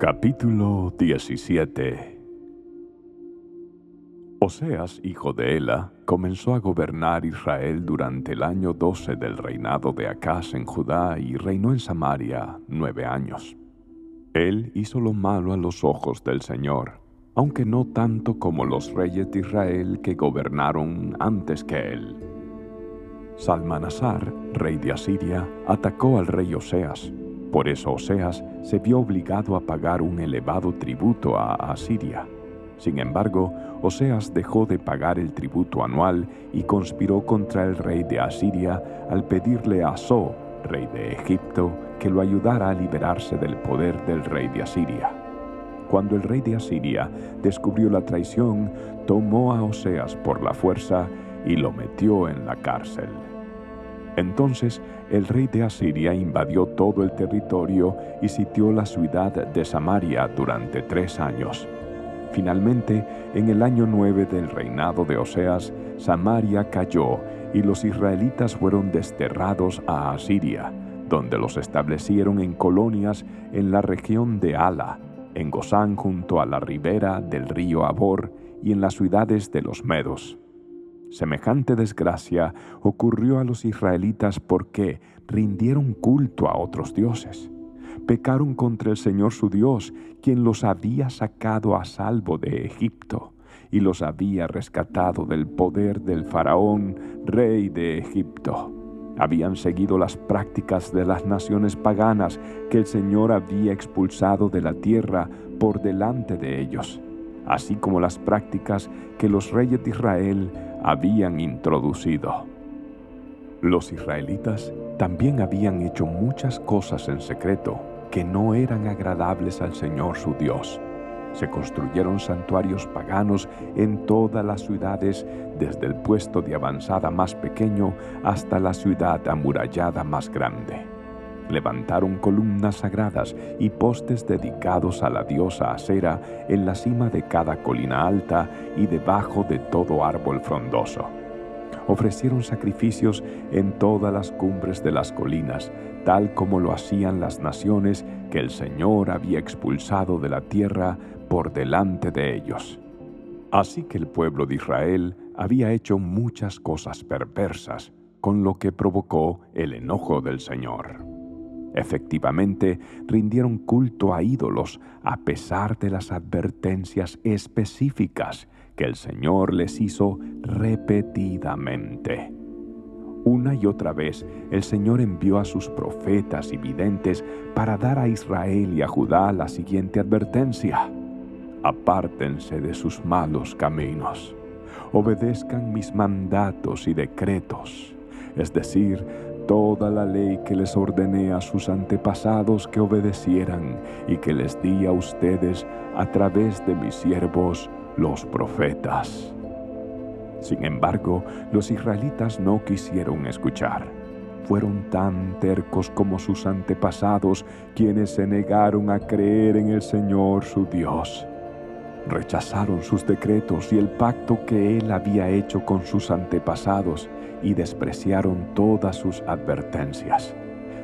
Capítulo 17 Oseas, hijo de Ela, comenzó a gobernar Israel durante el año 12 del reinado de Acaz en Judá y reinó en Samaria nueve años. Él hizo lo malo a los ojos del Señor, aunque no tanto como los reyes de Israel que gobernaron antes que él. Salmanasar, rey de Asiria, atacó al rey Oseas. Por eso Oseas se vio obligado a pagar un elevado tributo a Asiria sin embargo, Oseas dejó de pagar el tributo anual y conspiró contra el rey de Asiria al pedirle a So, rey de Egipto, que lo ayudara a liberarse del poder del rey de Asiria. Cuando el rey de Asiria descubrió la traición, tomó a Oseas por la fuerza y lo metió en la cárcel. Entonces el rey de Asiria invadió todo el territorio y sitió la ciudad de Samaria durante tres años. Finalmente, en el año 9 del reinado de Oseas, Samaria cayó y los israelitas fueron desterrados a Asiria, donde los establecieron en colonias en la región de Ala, en Gozán junto a la ribera del río Abor y en las ciudades de los Medos. Semejante desgracia ocurrió a los israelitas porque rindieron culto a otros dioses pecaron contra el Señor su Dios, quien los había sacado a salvo de Egipto y los había rescatado del poder del faraón, rey de Egipto. Habían seguido las prácticas de las naciones paganas que el Señor había expulsado de la tierra por delante de ellos, así como las prácticas que los reyes de Israel habían introducido. Los israelitas también habían hecho muchas cosas en secreto que no eran agradables al Señor su Dios. Se construyeron santuarios paganos en todas las ciudades, desde el puesto de avanzada más pequeño hasta la ciudad amurallada más grande. Levantaron columnas sagradas y postes dedicados a la diosa Acera en la cima de cada colina alta y debajo de todo árbol frondoso ofrecieron sacrificios en todas las cumbres de las colinas, tal como lo hacían las naciones que el Señor había expulsado de la tierra por delante de ellos. Así que el pueblo de Israel había hecho muchas cosas perversas, con lo que provocó el enojo del Señor. Efectivamente, rindieron culto a ídolos a pesar de las advertencias específicas que el Señor les hizo repetidamente. Una y otra vez el Señor envió a sus profetas y videntes para dar a Israel y a Judá la siguiente advertencia. Apártense de sus malos caminos, obedezcan mis mandatos y decretos, es decir, toda la ley que les ordené a sus antepasados que obedecieran y que les di a ustedes a través de mis siervos los profetas. Sin embargo, los israelitas no quisieron escuchar. Fueron tan tercos como sus antepasados, quienes se negaron a creer en el Señor su Dios. Rechazaron sus decretos y el pacto que Él había hecho con sus antepasados y despreciaron todas sus advertencias.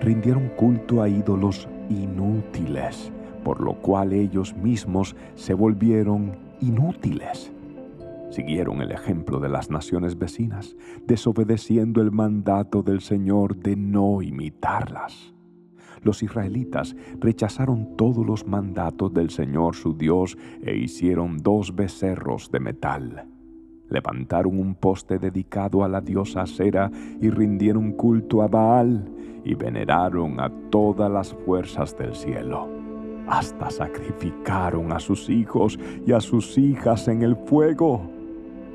Rindieron culto a ídolos inútiles, por lo cual ellos mismos se volvieron inútiles. Siguieron el ejemplo de las naciones vecinas, desobedeciendo el mandato del Señor de no imitarlas. Los israelitas rechazaron todos los mandatos del Señor su Dios e hicieron dos becerros de metal. Levantaron un poste dedicado a la diosa Cera y rindieron culto a Baal y veneraron a todas las fuerzas del cielo hasta sacrificaron a sus hijos y a sus hijas en el fuego.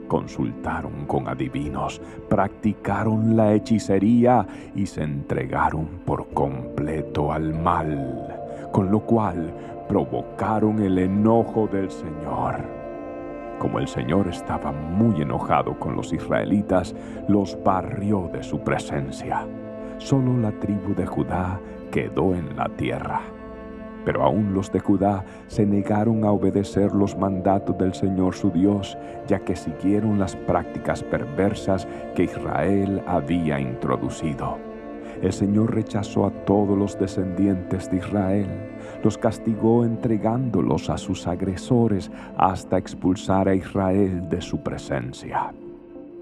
Consultaron con adivinos, practicaron la hechicería y se entregaron por completo al mal, con lo cual provocaron el enojo del Señor. Como el Señor estaba muy enojado con los israelitas, los barrió de su presencia. Solo la tribu de Judá quedó en la tierra. Pero aún los de Judá se negaron a obedecer los mandatos del Señor su Dios, ya que siguieron las prácticas perversas que Israel había introducido. El Señor rechazó a todos los descendientes de Israel, los castigó entregándolos a sus agresores hasta expulsar a Israel de su presencia.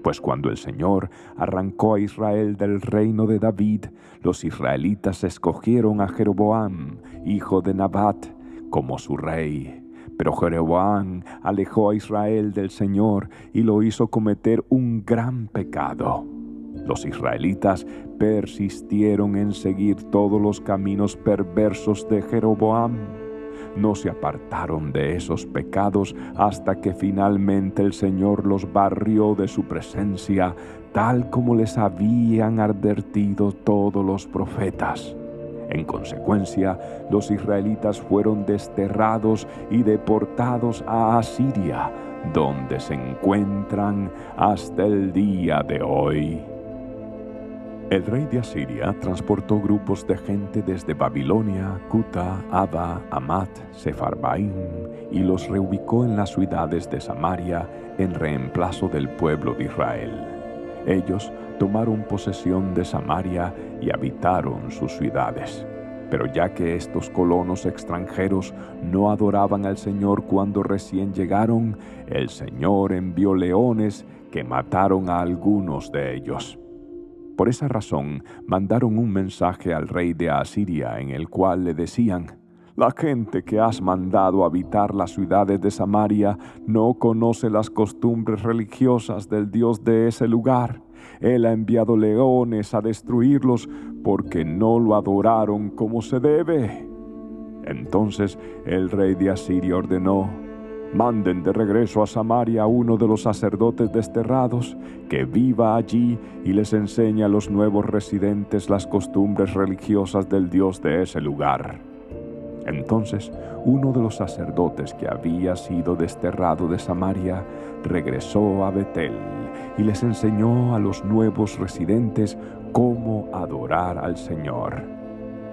Pues cuando el Señor arrancó a Israel del reino de David, los israelitas escogieron a Jeroboam, hijo de Nabat, como su rey. Pero Jeroboam alejó a Israel del Señor y lo hizo cometer un gran pecado. Los israelitas persistieron en seguir todos los caminos perversos de Jeroboam no se apartaron de esos pecados hasta que finalmente el Señor los barrió de su presencia, tal como les habían advertido todos los profetas. En consecuencia, los israelitas fueron desterrados y deportados a Asiria, donde se encuentran hasta el día de hoy. El rey de Asiria transportó grupos de gente desde Babilonia, Cuta, Abba, Amat, Sefarbaim y los reubicó en las ciudades de Samaria en reemplazo del pueblo de Israel. Ellos tomaron posesión de Samaria y habitaron sus ciudades. Pero ya que estos colonos extranjeros no adoraban al Señor cuando recién llegaron, el Señor envió leones que mataron a algunos de ellos. Por esa razón mandaron un mensaje al rey de Asiria en el cual le decían, la gente que has mandado habitar las ciudades de Samaria no conoce las costumbres religiosas del Dios de ese lugar. Él ha enviado leones a destruirlos porque no lo adoraron como se debe. Entonces el rey de Asiria ordenó, Manden de regreso a Samaria a uno de los sacerdotes desterrados, que viva allí y les enseñe a los nuevos residentes las costumbres religiosas del Dios de ese lugar. Entonces uno de los sacerdotes que había sido desterrado de Samaria regresó a Betel y les enseñó a los nuevos residentes cómo adorar al Señor.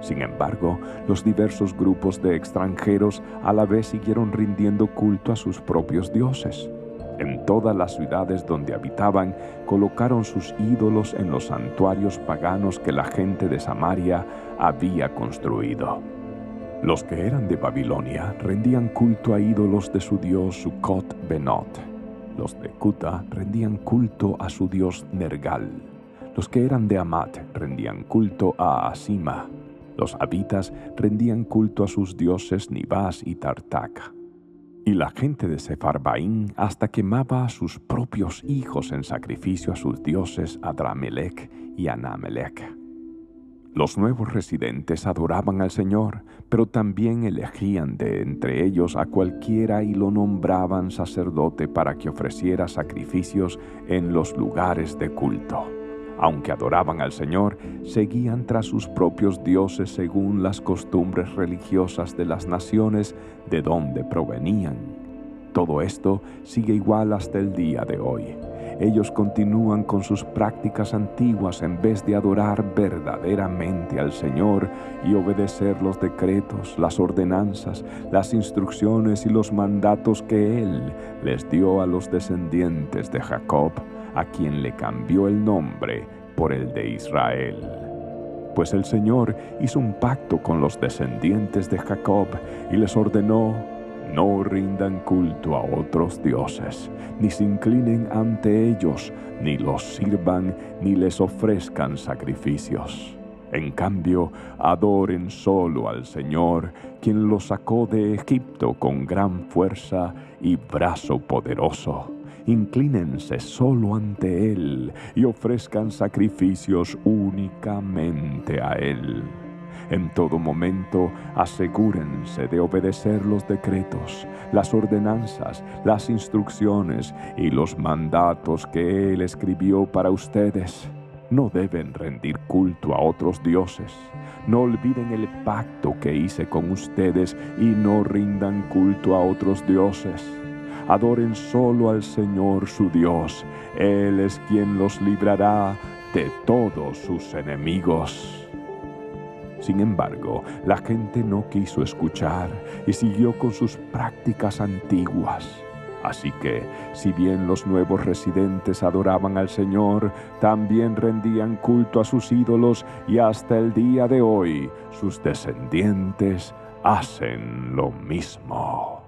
Sin embargo, los diversos grupos de extranjeros a la vez siguieron rindiendo culto a sus propios dioses. En todas las ciudades donde habitaban, colocaron sus ídolos en los santuarios paganos que la gente de Samaria había construido. Los que eran de Babilonia rendían culto a ídolos de su dios Sukkot Benot. Los de Kuta rendían culto a su dios Nergal. Los que eran de Amat rendían culto a Asima. Los habitas rendían culto a sus dioses Nibás y Tartak. Y la gente de Sefarbaín hasta quemaba a sus propios hijos en sacrificio a sus dioses Adramelech y Anamelech. Los nuevos residentes adoraban al Señor, pero también elegían de entre ellos a cualquiera y lo nombraban sacerdote para que ofreciera sacrificios en los lugares de culto aunque adoraban al Señor, seguían tras sus propios dioses según las costumbres religiosas de las naciones de donde provenían. Todo esto sigue igual hasta el día de hoy. Ellos continúan con sus prácticas antiguas en vez de adorar verdaderamente al Señor y obedecer los decretos, las ordenanzas, las instrucciones y los mandatos que Él les dio a los descendientes de Jacob a quien le cambió el nombre por el de Israel. Pues el Señor hizo un pacto con los descendientes de Jacob y les ordenó, no rindan culto a otros dioses, ni se inclinen ante ellos, ni los sirvan, ni les ofrezcan sacrificios. En cambio, adoren solo al Señor, quien los sacó de Egipto con gran fuerza y brazo poderoso inclínense solo ante Él y ofrezcan sacrificios únicamente a Él. En todo momento asegúrense de obedecer los decretos, las ordenanzas, las instrucciones y los mandatos que Él escribió para ustedes. No deben rendir culto a otros dioses. No olviden el pacto que hice con ustedes y no rindan culto a otros dioses Adoren solo al Señor su Dios. Él es quien los librará de todos sus enemigos. Sin embargo, la gente no quiso escuchar y siguió con sus prácticas antiguas. Así que, si bien los nuevos residentes adoraban al Señor, también rendían culto a sus ídolos y hasta el día de hoy sus descendientes hacen lo mismo.